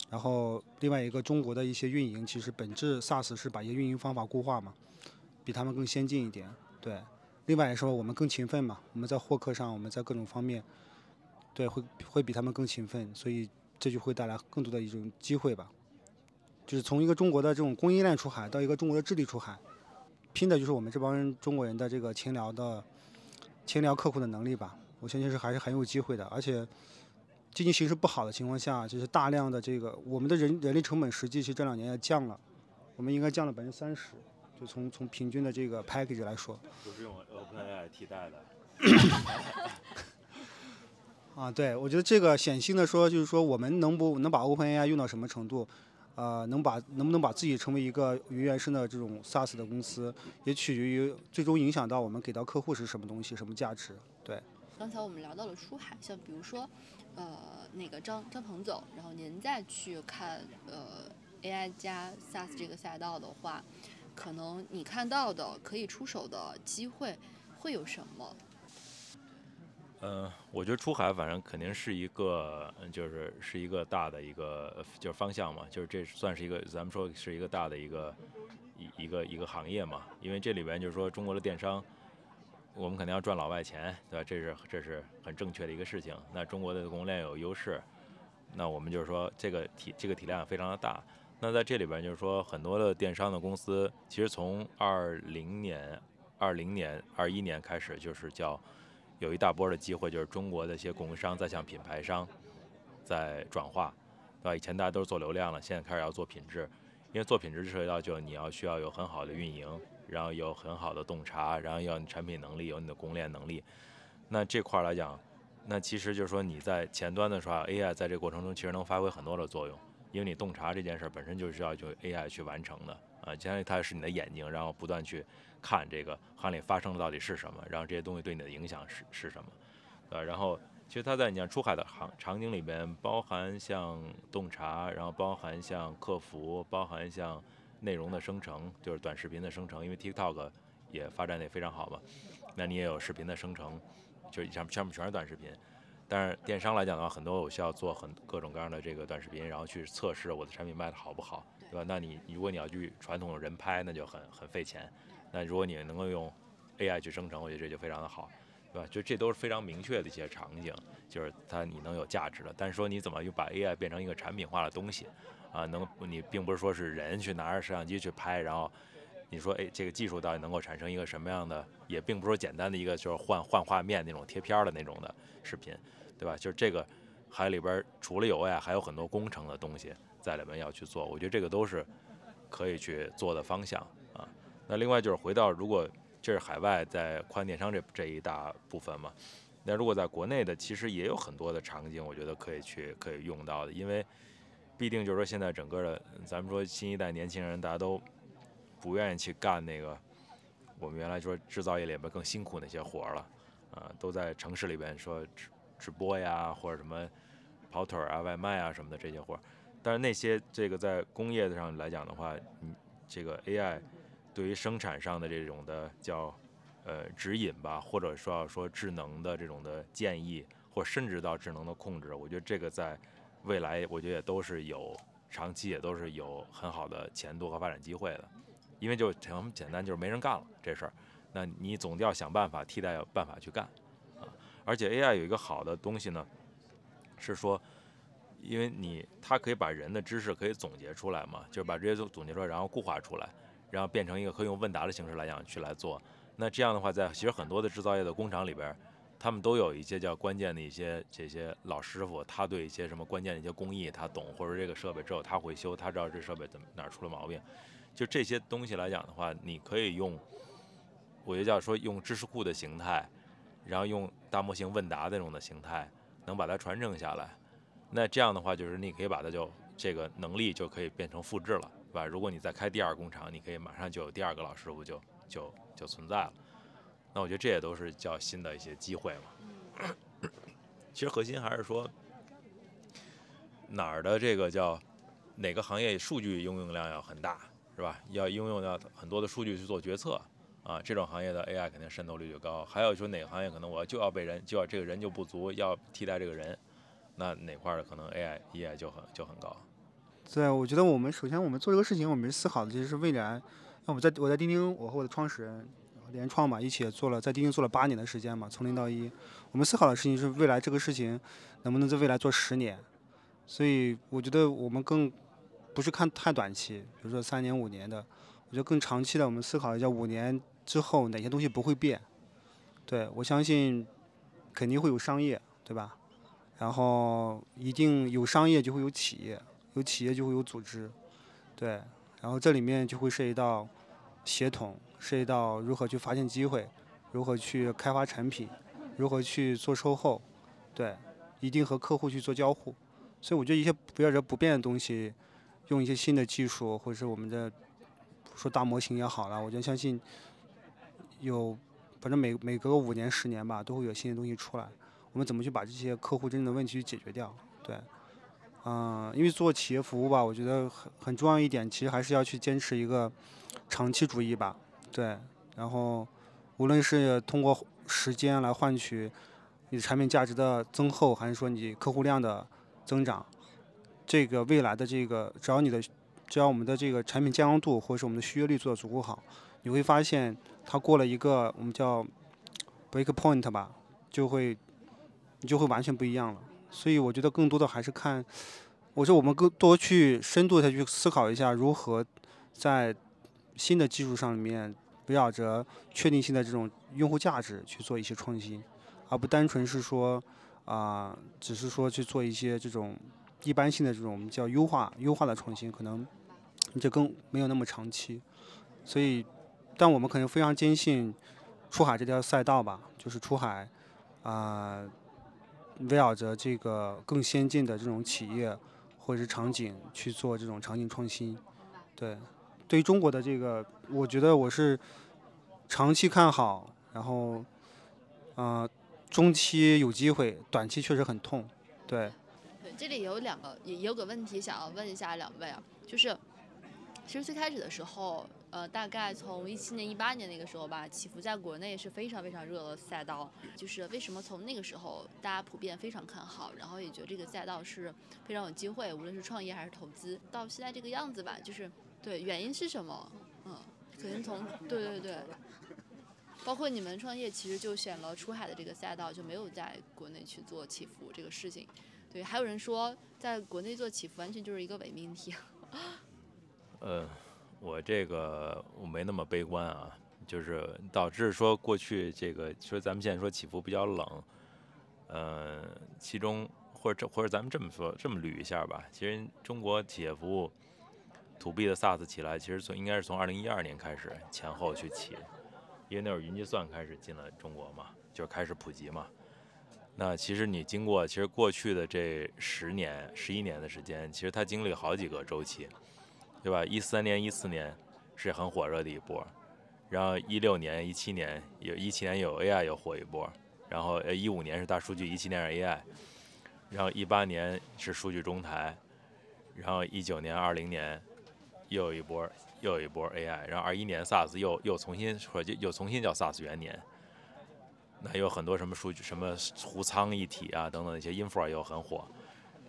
然后另外一个中国的一些运营，其实本质 SaaS 是把一些运营方法固化嘛，比他们更先进一点。对，另外也说我们更勤奋嘛，我们在获客上，我们在各种方面，对会会比他们更勤奋，所以这就会带来更多的一种机会吧。就是从一个中国的这种供应链出海到一个中国的智力出海，拼的就是我们这帮人中国人的这个勤聊的勤聊客户的能力吧。我相信是还是很有机会的，而且。经济形势不好的情况下，就是大量的这个我们的人人力成本实际是这两年也降了，我们应该降了百分之三十，就从从平均的这个 package 来说。都是用 OpenAI 替代的。啊，对，我觉得这个显性的说，就是说我们能不能把 OpenAI 用到什么程度？呃，能把能不能把自己成为一个云原生的这种 SaaS 的公司，也取决于最终影响到我们给到客户是什么东西、什么价值。对。刚才我们聊到了出海，像比如说，呃，那个张张鹏总，然后您再去看呃 AI 加 SaaS 这个赛道的话，可能你看到的可以出手的机会会有什么？嗯，我觉得出海反正肯定是一个，就是是一个大的一个就是方向嘛，就是这算是一个咱们说是一个大的一个一一个一个行业嘛，因为这里边就是说中国的电商，我们肯定要赚老外钱，对吧？这是这是很正确的一个事情。那中国的供应链有优势，那我们就是说这个体这个体量也非常的大。那在这里边就是说很多的电商的公司，其实从二零年、二零年、二一年开始就是叫。有一大波的机会，就是中国的一些供应商在向品牌商在转化，对吧？以前大家都是做流量了，现在开始要做品质，因为做品质涉及到就你要需要有很好的运营，然后有很好的洞察，然后要你产品能力，有你的供应链能力。那这块来讲，那其实就是说你在前端的时候，AI 在这个过程中其实能发挥很多的作用，因为你洞察这件事本身就是要就 AI 去完成的啊，相当于它是你的眼睛，然后不断去。看这个行里发生的到底是什么，然后这些东西对你的影响是是什么，呃，然后其实它在你像出海的行场景里边，包含像洞察，然后包含像客服，包含像内容的生成，就是短视频的生成，因为 TikTok 也发展的非常好嘛，那你也有视频的生成，就上上面全是短视频，但是电商来讲的话，很多我需要做很各种各样的这个短视频，然后去测试我的产品卖的好不好，对吧？那你如果你要去传统人拍，那就很很费钱。那如果你能够用 AI 去生成，我觉得这就非常的好，对吧？就这都是非常明确的一些场景，就是它你能有价值的。但是说你怎么又把 AI 变成一个产品化的东西，啊，能你并不是说是人去拿着摄像机去拍，然后你说哎这个技术到底能够产生一个什么样的？也并不是说简单的一个就是换换画面那种贴片的那种的视频，对吧？就是这个还里边除了有 AI，还有很多工程的东西在里面要去做，我觉得这个都是可以去做的方向啊。那另外就是回到，如果这是海外在跨境电商这这一大部分嘛，那如果在国内的，其实也有很多的场景，我觉得可以去可以用到的，因为必定就是说现在整个的，咱们说新一代年轻人，大家都不愿意去干那个我们原来说制造业里边更辛苦那些活了，啊，都在城市里边说直直播呀，或者什么跑腿啊、外卖啊什么的这些活，但是那些这个在工业上来讲的话，你这个 AI。对于生产上的这种的叫，呃指引吧，或者说要说智能的这种的建议，或甚至到智能的控制，我觉得这个在未来，我觉得也都是有长期也都是有很好的前途和发展机会的，因为就很简单，就是没人干了这事儿，那你总要想办法替代办法去干，啊，而且 AI 有一个好的东西呢，是说，因为你它可以把人的知识可以总结出来嘛，就是把这些都总结出来，然后固化出来。然后变成一个可以用问答的形式来讲去来做，那这样的话，在其实很多的制造业的工厂里边，他们都有一些叫关键的一些这些老师傅，他对一些什么关键的一些工艺他懂，或者这个设备只有他会修，他知道这设备怎么哪出了毛病，就这些东西来讲的话，你可以用，我就叫说用知识库的形态，然后用大模型问答那种的形态，能把它传承下来，那这样的话就是你可以把它就这个能力就可以变成复制了。对吧？如果你再开第二工厂，你可以马上就有第二个老师傅就就就存在了。那我觉得这也都是叫新的一些机会嘛。其实核心还是说哪儿的这个叫哪个行业数据应用量要很大，是吧？要应用到很多的数据去做决策啊，这种行业的 AI 肯定渗透率就高。还有说哪个行业可能我就要被人就要这个人就不足，要替代这个人，那哪块的可能 AI AI 就很就很高。对，我觉得我们首先我们做这个事情，我们思考的其实是未来。那我在我在钉钉，我和我的创始人联创嘛，一起做了在钉钉做了八年的时间嘛，从零到一。我们思考的事情是未来这个事情能不能在未来做十年。所以我觉得我们更不是看太短期，比如说三年五年的，我觉得更长期的，我们思考一下五年之后哪些东西不会变。对我相信肯定会有商业，对吧？然后一定有商业就会有企业。有企业就会有组织，对，然后这里面就会涉及到协同，涉及到如何去发现机会，如何去开发产品，如何去做售后，对，一定和客户去做交互。所以我觉得一些围绕着不变的东西，用一些新的技术，或者是我们的说大模型也好了，我觉得相信有，反正每每隔个五年十年吧，都会有新的东西出来。我们怎么去把这些客户真正的问题去解决掉？对，嗯，因为做企业服务吧，我觉得很很重要一点，其实还是要去坚持一个长期主义吧。对，然后无论是通过时间来换取你的产品价值的增厚，还是说你客户量的增长，这个未来的这个，只要你的，只要我们的这个产品健康度或者是我们的续约率做得足够好，你会发现它过了一个我们叫 break point 吧，就会。你就会完全不一样了，所以我觉得更多的还是看，我说我们更多去深度的去思考一下，如何在新的技术上里面围绕着确定性的这种用户价值去做一些创新，而不单纯是说啊，只是说去做一些这种一般性的这种我们叫优化优化的创新，可能你就更没有那么长期。所以，但我们可能非常坚信出海这条赛道吧，就是出海啊。围绕着这个更先进的这种企业或者是场景去做这种场景创新，对，对于中国的这个，我觉得我是长期看好，然后，呃，中期有机会，短期确实很痛，对。对，这里有两个，也有个问题想要问一下两位啊，就是，其实最开始的时候。呃，大概从一七年、一八年那个时候吧，起伏在国内是非常非常热的赛道。就是为什么从那个时候大家普遍非常看好，然后也觉得这个赛道是非常有机会，无论是创业还是投资，到现在这个样子吧，就是对原因是什么？嗯，可能从对对对，包括你们创业其实就选了出海的这个赛道，就没有在国内去做起伏这个事情。对，还有人说在国内做起伏完全就是一个伪命题。呃。我这个我没那么悲观啊，就是导致说过去这个说咱们现在说起伏比较冷，呃，其中或者或者咱们这么说这么捋一下吧，其实中国企业服务 to B 的 SaaS 起来，其实从应该是从二零一二年开始前后去起，因为那会儿云计算开始进了中国嘛，就开始普及嘛。那其实你经过其实过去的这十年十一年的时间，其实它经历好几个周期。对吧？一三年、一四年是很火热的一波，然后一六年、一七年有一七年有 AI 又火一波，然后呃一五年是大数据，一七年是 AI，然后一八年是数据中台，然后一九年、二零年又有一波又有一波 AI，然后二一年 SaaS 又又重新说又重新叫 SaaS 元年，那有很多什么数据什么湖仓一体啊等等那些 infra 又很火，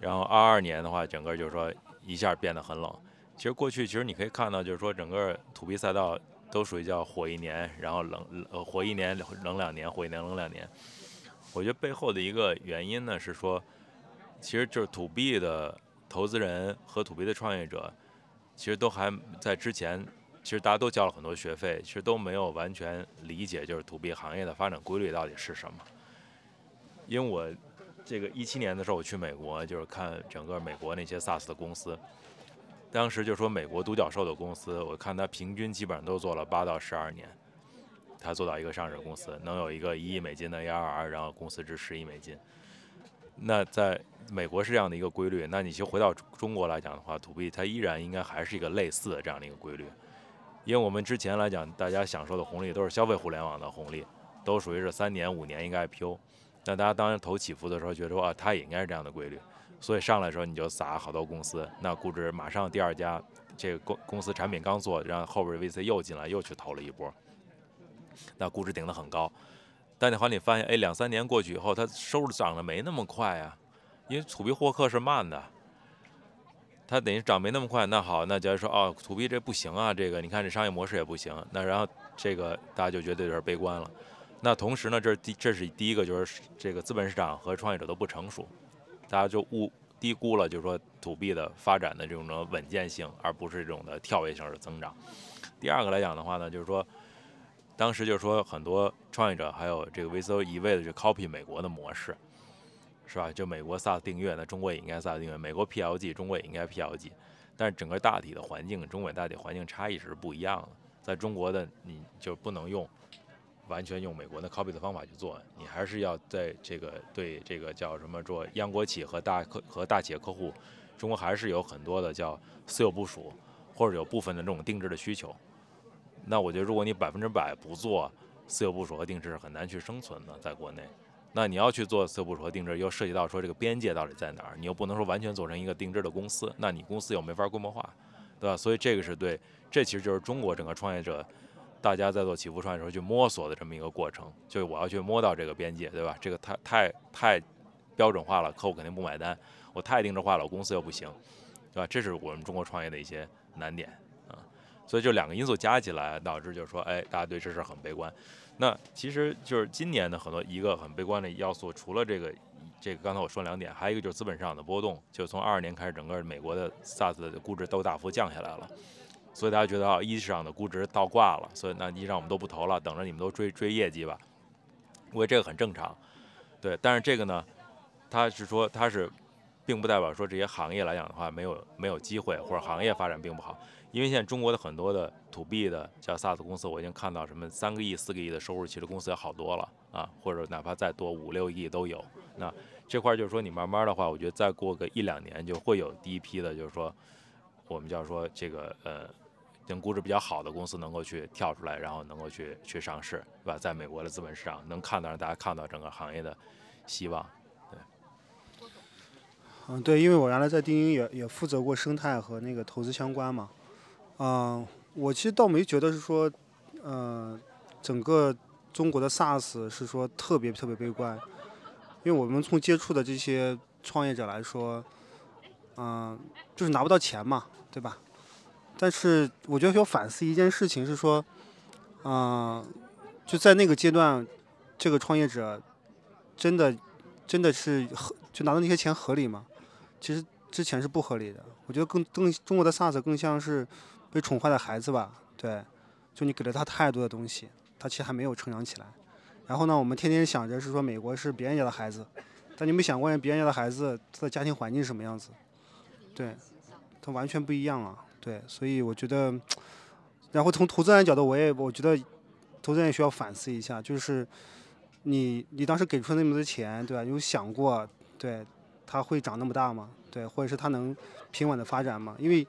然后二二年的话，整个就是说一下变得很冷。其实过去，其实你可以看到，就是说整个土币赛道都属于叫火一年，然后冷呃火一年冷两年，火一年冷两年。我觉得背后的一个原因呢是说，其实就是土币的投资人和土币的创业者，其实都还在之前，其实大家都交了很多学费，其实都没有完全理解就是土币行业的发展规律到底是什么。因为我这个一七年的时候我去美国，就是看整个美国那些 SaaS 的公司。当时就说美国独角兽的公司，我看他平均基本上都做了八到十二年，他做到一个上市公司能有一个一亿美金的 ARR，然后公司值十亿美金。那在美国是这样的一个规律，那你就回到中国来讲的话，to B 它依然应该还是一个类似的这样的一个规律，因为我们之前来讲，大家享受的红利都是消费互联网的红利，都属于是三年五年应该 IPO，那大家当时投起伏的时候，觉得说啊，它也应该是这样的规律。所以上来的时候你就撒好多公司，那估值马上第二家这个公公司产品刚做，然后后边 VC 又进来又去投了一波，那估值顶得很高。但你后来你发现，哎，两三年过去以后，它收入涨得没那么快啊，因为土币获客是慢的，它等于涨没那么快。那好，那假如说哦，土币这不行啊，这个你看这商业模式也不行，那然后这个大家就觉得有点悲观了。那同时呢，这是第这是第一个就是这个资本市场和创业者都不成熟。大家就误低估了，就是说土币的发展的这种的稳健性，而不是这种的跳跃性的增长。第二个来讲的话呢，就是说，当时就是说很多创业者还有这个 VC 一味的去 copy 美国的模式，是吧？就美国 SaaS 订阅，那中国也应该 SaaS 订阅；美国 PLG，中国也应该 PLG。但是整个大体的环境，中美大体环境差异是不一样的。在中国的你就不能用。完全用美国的 copy 的方法去做，你还是要在这个对这个叫什么做央国企和大客和大企业客户中国还是有很多的叫私有部署，或者有部分的这种定制的需求。那我觉得，如果你百分之百不做私有部署和定制，很难去生存的，在国内。那你要去做私有部署和定制，又涉及到说这个边界到底在哪儿？你又不能说完全做成一个定制的公司，那你公司又没法规模化，对吧？所以这个是对，这其实就是中国整个创业者。大家在做起伏创业的时候去摸索的这么一个过程，就是我要去摸到这个边界，对吧？这个太太太标准化了，客户肯定不买单；我太定制化了，我公司又不行，对吧？这是我们中国创业的一些难点啊。所以就两个因素加起来，导致就是说，哎，大家对这事很悲观。那其实就是今年的很多一个很悲观的要素，除了这个这个刚才我说两点，还有一个就是资本市场的波动，就从二二年开始，整个美国的 SaaS 的估值都大幅降下来了。所以大家觉得啊，一级市场的估值倒挂了，所以那一级上我们都不投了，等着你们都追追业绩吧。我觉得这个很正常，对。但是这个呢，它是说它是，并不代表说这些行业来讲的话没有没有机会，或者行业发展并不好。因为现在中国的很多的 to B 的叫 SaaS 公司，我已经看到什么三个亿、四个亿的收入，其实公司也好多了啊，或者哪怕再多五六亿都有。那这块就是说你慢慢的话，我觉得再过个一两年就会有第一批的，就是说我们叫说这个呃。等估值比较好的公司能够去跳出来，然后能够去去上市，对吧？在美国的资本市场能看到让大家看到整个行业的希望，对。嗯，对，因为我原来在钉钉也也负责过生态和那个投资相关嘛，嗯，我其实倒没觉得是说，呃，整个中国的 SaaS 是说特别特别悲观，因为我们从接触的这些创业者来说，嗯，就是拿不到钱嘛，对吧？但是我觉得要反思一件事情是说，嗯，就在那个阶段，这个创业者真的真的是合就拿到那些钱合理吗？其实之前是不合理的。我觉得更更中国的 SaaS 更像是被宠坏的孩子吧，对，就你给了他太多的东西，他其实还没有成长起来。然后呢，我们天天想着是说美国是别人家的孩子，但你没想过别人家的孩子他的家庭环境是什么样子？对，他完全不一样啊。对，所以我觉得，然后从投资人角度，我也我觉得，投资人也需要反思一下，就是你你当时给出那么多钱，对吧？有想过，对，它会长那么大吗？对，或者是它能平稳的发展吗？因为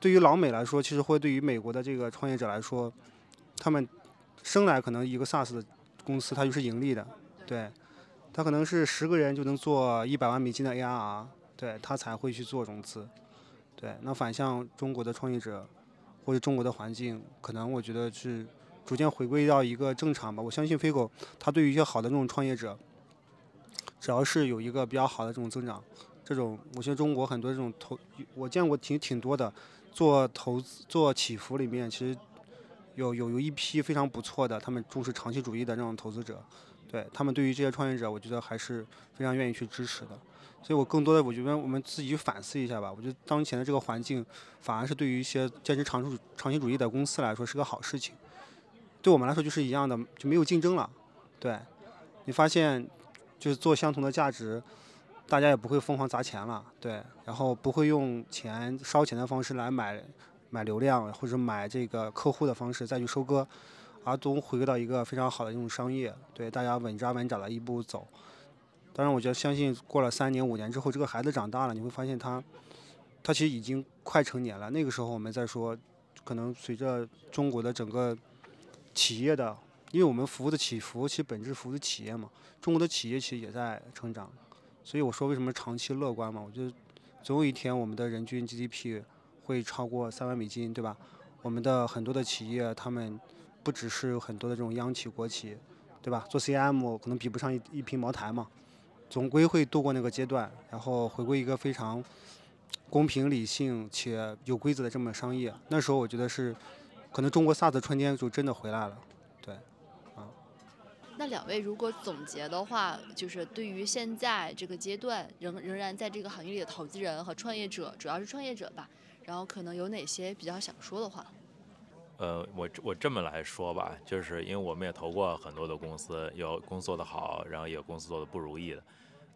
对于老美来说，其实或对于美国的这个创业者来说，他们生来可能一个 SaaS 的公司它就是盈利的，对，他可能是十个人就能做一百万美金的 ARR，对他才会去做融资。对，那反向中国的创业者，或者中国的环境，可能我觉得是逐渐回归到一个正常吧。我相信飞狗，它对于一些好的这种创业者，只要是有一个比较好的这种增长，这种我觉得中国很多这种投，我见过挺挺多的，做投资做起伏里面，其实有有有一批非常不错的，他们重视长期主义的这种投资者，对他们对于这些创业者，我觉得还是非常愿意去支持的。所以我更多的，我觉得我们自己去反思一下吧。我觉得当前的这个环境，反而是对于一些坚持长主长期主义的公司来说是个好事情。对我们来说就是一样的，就没有竞争了。对，你发现就是做相同的价值，大家也不会疯狂砸钱了。对，然后不会用钱烧钱的方式来买买流量或者买这个客户的方式再去收割，而都回归到一个非常好的一种商业。对，大家稳扎稳打的一步走。当然，我觉得相信过了三年、五年之后，这个孩子长大了，你会发现他，他其实已经快成年了。那个时候，我们再说，可能随着中国的整个企业的，因为我们服务的企服务其实本质服务的企业嘛，中国的企业其实也在成长。所以我说为什么长期乐观嘛？我觉得总有一天我们的人均 GDP 会超过三万美金，对吧？我们的很多的企业，他们不只是很多的这种央企、国企，对吧？做 CM 可能比不上一一瓶茅台嘛。总归会度过那个阶段，然后回归一个非常公平、理性且有规则的这么商业。那时候我觉得是，可能中国 SaaS 春天就真的回来了，对，啊。那两位如果总结的话，就是对于现在这个阶段仍仍然在这个行业里的投资人和创业者，主要是创业者吧，然后可能有哪些比较想说的话？呃，我我这么来说吧，就是因为我们也投过很多的公司，有公司做得好，然后也有公司做的不如意的。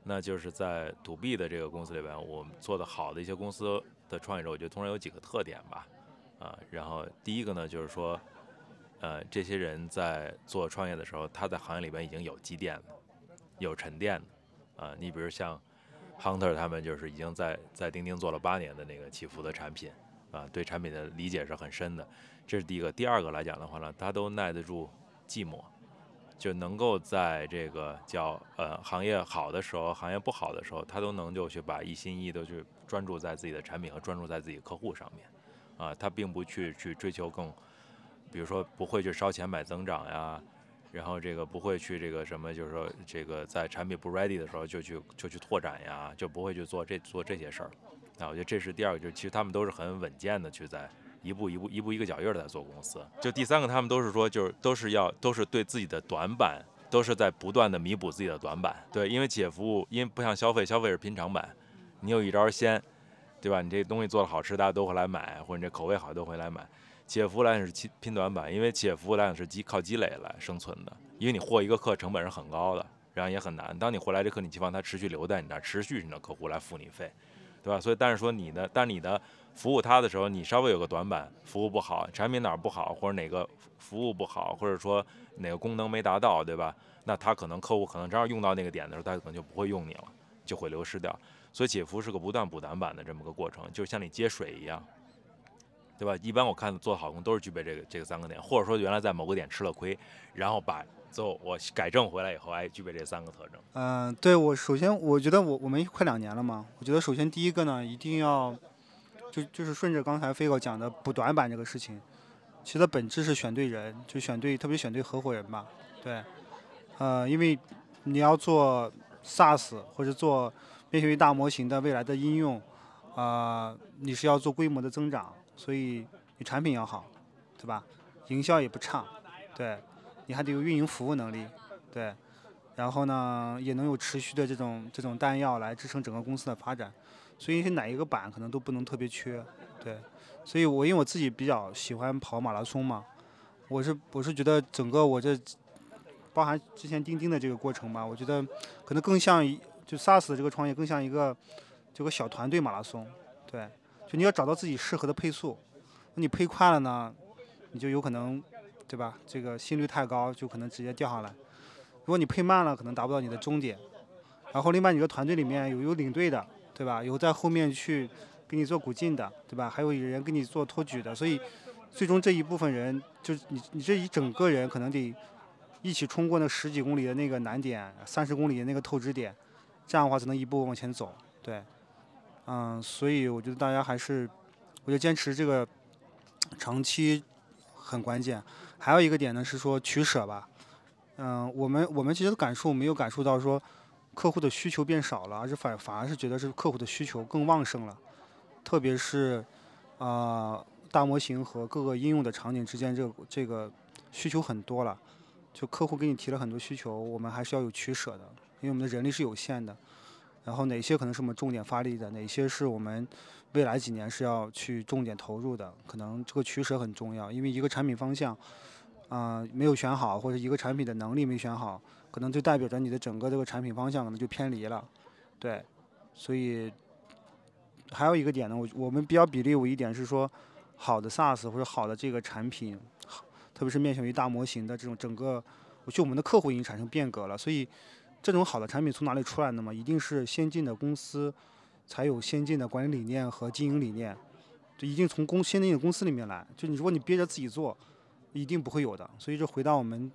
那就是在 to B 的这个公司里边，我们做的好的一些公司的创业者，我觉得通常有几个特点吧，啊，然后第一个呢，就是说，呃，这些人在做创业的时候，他在行业里边已经有积淀了，有沉淀的，啊，你比如像 Hunter 他们就是已经在在钉钉做了八年的那个祈福的产品，啊，对产品的理解是很深的。这是第一个。第二个来讲的话呢，他都耐得住寂寞，就能够在这个叫呃行业好的时候，行业不好的时候，他都能就去把一心一意的去专注在自己的产品和专注在自己客户上面，啊，他并不去去追求更，比如说不会去烧钱买增长呀。然后这个不会去这个什么，就是说这个在产品不 ready 的时候就去就去拓展呀，就不会去做这做这些事儿。啊，我觉得这是第二个，就是其实他们都是很稳健的去在一步一步一步一个脚印的在做公司。就第三个，他们都是说就是都是要都是对自己的短板都是在不断的弥补自己的短板。对，因为企业服务，因为不像消费，消费是拼长板，你有一招鲜，对吧？你这东西做的好吃，大家都会来买，或者你这口味好都会来买。企业服务来讲是拼拼短板，因为企业服务来讲是积靠积累来生存的。因为你获一个客成本是很高的，然后也很难。当你回来这客，你期望他持续留在你那儿，持续你的客户来付你费，对吧？所以，但是说你的，但你的服务他的时候，你稍微有个短板，服务不好，产品哪儿不好，或者哪个服务不好，或者说哪个功能没达到，对吧？那他可能客户可能正好用到那个点的时候，他可能就不会用你了，就会流失掉。所以，解服是个不断补短板的这么个过程，就像你接水一样。对吧？一般我看做好工都是具备这个这个三个点，或者说原来在某个点吃了亏，然后把最后我改正回来以后，哎，具备这三个特征。嗯，对我首先我觉得我我们快两年了嘛，我觉得首先第一个呢，一定要就就是顺着刚才飞哥讲的补短板这个事情，其实本质是选对人，就选对特别选对合伙人吧。对，呃，因为你要做 SaaS 或者做面向于大模型的未来的应用，啊，你是要做规模的增长。所以你产品要好，对吧？营销也不差，对，你还得有运营服务能力，对，然后呢也能有持续的这种这种弹药来支撑整个公司的发展。所以是哪一个板可能都不能特别缺，对。所以我因为我自己比较喜欢跑马拉松嘛，我是我是觉得整个我这包含之前钉钉的这个过程吧，我觉得可能更像就 SaaS 的这个创业更像一个这个小团队马拉松，对。就你要找到自己适合的配速，那你配快了呢，你就有可能，对吧？这个心率太高，就可能直接掉下来。如果你配慢了，可能达不到你的终点。然后另外，你的团队里面有有领队的，对吧？有在后面去给你做鼓劲的，对吧？还有人给你做托举的。所以，最终这一部分人，就是你你这一整个人可能得一起冲过那十几公里的那个难点，三十公里的那个透支点，这样的话才能一步往前走，对。嗯，所以我觉得大家还是，我觉得坚持这个长期很关键。还有一个点呢是说取舍吧。嗯，我们我们其实感受没有感受到说客户的需求变少了，而是反反而是觉得是客户的需求更旺盛了。特别是啊，大模型和各个应用的场景之间，这个这个需求很多了。就客户给你提了很多需求，我们还是要有取舍的，因为我们的人力是有限的。然后哪些可能是我们重点发力的，哪些是我们未来几年是要去重点投入的？可能这个取舍很重要，因为一个产品方向，啊没有选好，或者一个产品的能力没选好，可能就代表着你的整个这个产品方向可能就偏离了。对，所以还有一个点呢，我我们比较比例有一点是说，好的 SaaS 或者好的这个产品，特别是面向于大模型的这种整个，我觉得我们的客户已经产生变革了，所以。这种好的产品从哪里出来的嘛？一定是先进的公司才有先进的管理理念和经营理念，就一定从公先进的公司里面来。就你如果你憋着自己做，一定不会有的。所以这回到我们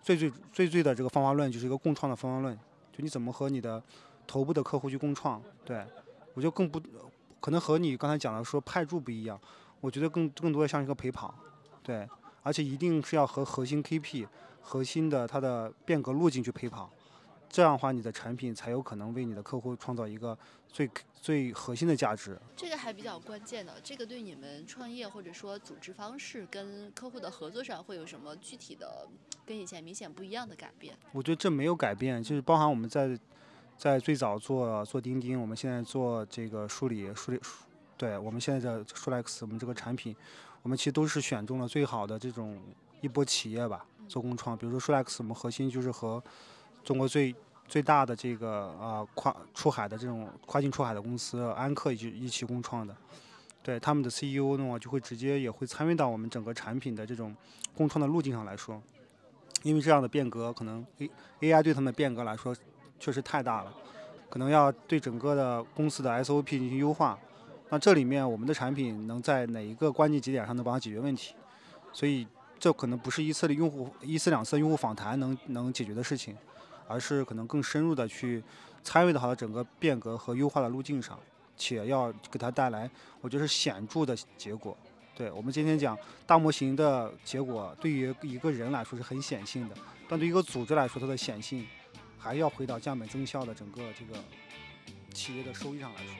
最最最最的这个方法论，就是一个共创的方法论。就你怎么和你的头部的客户去共创？对我就更不可能和你刚才讲的说派驻不一样。我觉得更更多的像一个陪跑，对，而且一定是要和核心 KP、核心的它的变革路径去陪跑。这样的话，你的产品才有可能为你的客户创造一个最最核心的价值。这个还比较关键的，这个对你们创业或者说组织方式跟客户的合作上会有什么具体的跟以前明显不一样的改变？我觉得这没有改变，就是包含我们在在最早做做钉钉，我们现在做这个梳理梳理，对我们现在的舒莱克斯，我们这个产品，我们其实都是选中了最好的这种一波企业吧，做共创。比如说舒莱克斯，我们核心就是和中国最最大的这个啊跨出海的这种跨境出海的公司安克一起一起共创的，对他们的 CEO 的话就会直接也会参与到我们整个产品的这种共创的路径上来说，因为这样的变革可能 A AI 对他们的变革来说确实太大了，可能要对整个的公司的 SOP 进行优化。那这里面我们的产品能在哪一个关键节点上能帮他解决问题？所以这可能不是一次的用户一次两次用户访谈能能解决的事情，而是可能更深入的去参与到它的整个变革和优化的路径上，且要给它带来我觉得是显著的结果。对我们今天讲大模型的结果，对于一个人来说是很显性的，但对于一个组织来说，它的显性还要回到降本增效的整个这个企业的收益上来说。